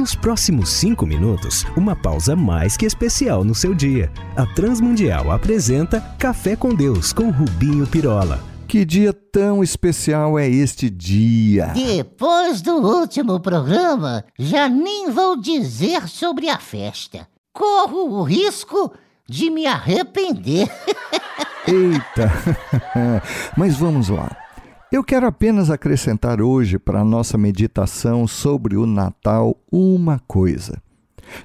Nos próximos cinco minutos, uma pausa mais que especial no seu dia. A Transmundial apresenta Café com Deus com Rubinho Pirola. Que dia tão especial é este dia? Depois do último programa, já nem vou dizer sobre a festa. Corro o risco de me arrepender. Eita! Mas vamos lá. Eu quero apenas acrescentar hoje para a nossa meditação sobre o Natal uma coisa.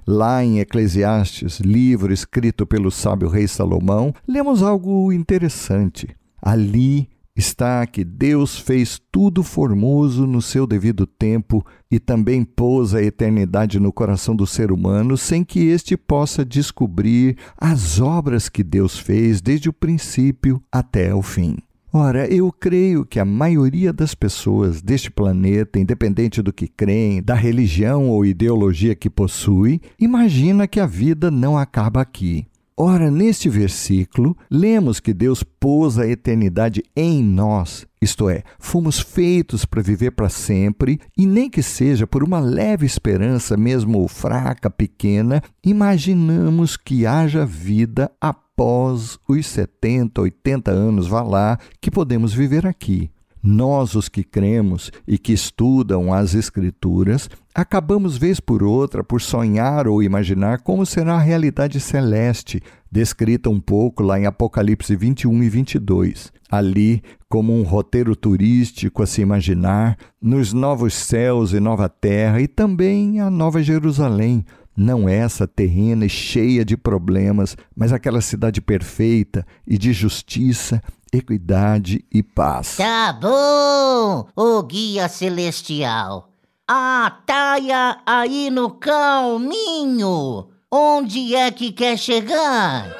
Lá em Eclesiastes, livro escrito pelo sábio rei Salomão, lemos algo interessante. Ali está que Deus fez tudo formoso no seu devido tempo e também pôs a eternidade no coração do ser humano sem que este possa descobrir as obras que Deus fez desde o princípio até o fim. Ora, eu creio que a maioria das pessoas deste planeta, independente do que creem, da religião ou ideologia que possui, imagina que a vida não acaba aqui. Ora, neste versículo, lemos que Deus pôs a eternidade em nós, isto é, fomos feitos para viver para sempre, e nem que seja por uma leve esperança, mesmo fraca, pequena, imaginamos que haja vida após os 70, 80 anos, vá lá, que podemos viver aqui. Nós, os que cremos e que estudam as Escrituras, acabamos vez por outra por sonhar ou imaginar como será a realidade celeste, descrita um pouco lá em Apocalipse 21 e 22. Ali, como um roteiro turístico a se imaginar, nos novos céus e nova terra e também a Nova Jerusalém, não essa terrena e cheia de problemas, mas aquela cidade perfeita e de justiça, equidade e paz. Tá bom, o guia celestial. Ataia aí no caminho. Onde é que quer chegar?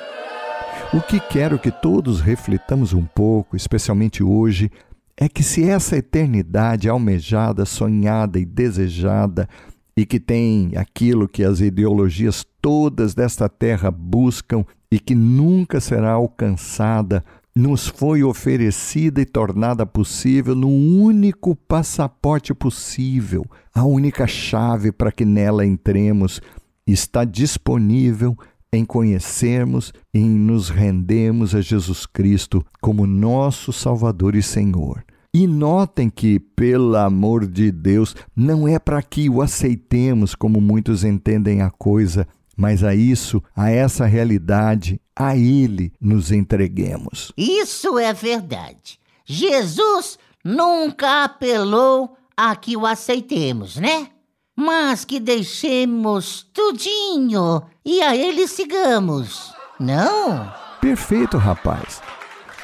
O que quero que todos reflitamos um pouco, especialmente hoje, é que se essa eternidade almejada, sonhada e desejada e que tem aquilo que as ideologias todas desta terra buscam e que nunca será alcançada, nos foi oferecida e tornada possível no único passaporte possível, a única chave para que nela entremos, está disponível em conhecermos e em nos rendermos a Jesus Cristo como nosso Salvador e Senhor. E notem que, pelo amor de Deus, não é para que o aceitemos como muitos entendem a coisa, mas a isso, a essa realidade, a Ele nos entreguemos. Isso é verdade. Jesus nunca apelou a que o aceitemos, né? Mas que deixemos tudinho e a Ele sigamos, não? Perfeito, rapaz.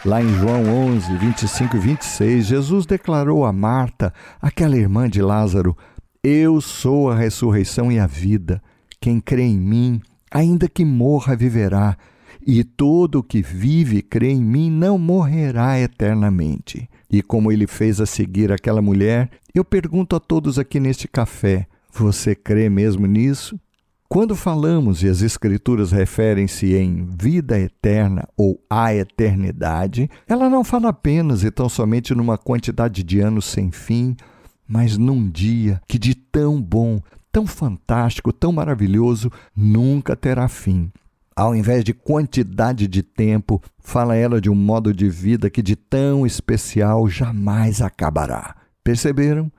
Lá em João 11, 25 e 26, Jesus declarou a Marta, aquela irmã de Lázaro: Eu sou a ressurreição e a vida. Quem crê em mim, ainda que morra, viverá. E todo o que vive e crê em mim não morrerá eternamente. E como ele fez a seguir aquela mulher, eu pergunto a todos aqui neste café: você crê mesmo nisso? Quando falamos e as Escrituras referem-se em vida eterna ou a eternidade, ela não fala apenas e tão somente numa quantidade de anos sem fim, mas num dia que de tão bom, tão fantástico, tão maravilhoso, nunca terá fim. Ao invés de quantidade de tempo, fala ela de um modo de vida que de tão especial jamais acabará. Perceberam?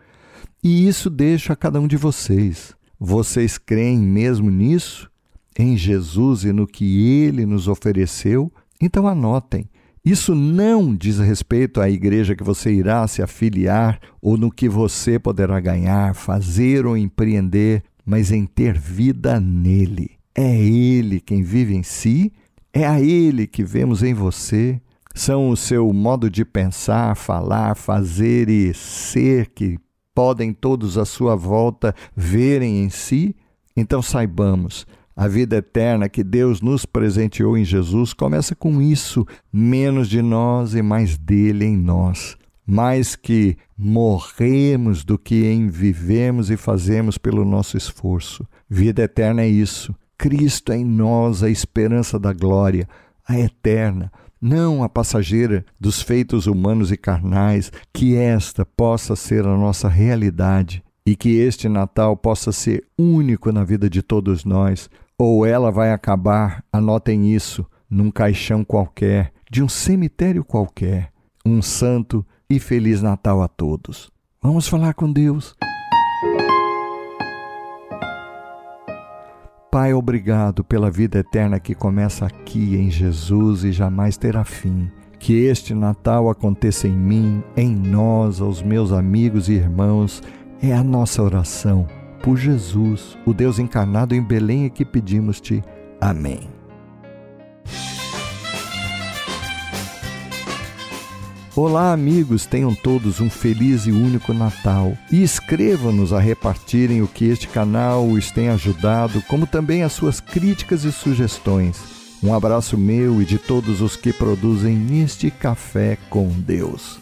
E isso deixa a cada um de vocês vocês creem mesmo nisso? Em Jesus e no que ele nos ofereceu? Então anotem. Isso não diz respeito à igreja que você irá se afiliar ou no que você poderá ganhar, fazer ou empreender, mas em ter vida nele. É Ele quem vive em si, é a Ele que vemos em você. São o seu modo de pensar, falar, fazer e ser que podem todos à sua volta verem em si? Então saibamos, a vida eterna que Deus nos presenteou em Jesus começa com isso: menos de nós e mais dele em nós. Mais que morremos do que em vivemos e fazemos pelo nosso esforço. Vida eterna é isso. Cristo é em nós a esperança da glória, a eterna, não a passageira dos feitos humanos e carnais, que esta possa ser a nossa realidade e que este Natal possa ser único na vida de todos nós, ou ela vai acabar, anotem isso, num caixão qualquer, de um cemitério qualquer. Um santo e feliz Natal a todos. Vamos falar com Deus. Pai, obrigado pela vida eterna que começa aqui em Jesus e jamais terá fim. Que este Natal aconteça em mim, em nós, aos meus amigos e irmãos é a nossa oração. Por Jesus, o Deus encarnado em Belém, é que pedimos-te. Amém. Olá, amigos, tenham todos um feliz e único Natal. E escrevam-nos a repartirem o que este canal os tem ajudado, como também as suas críticas e sugestões. Um abraço meu e de todos os que produzem este café com Deus.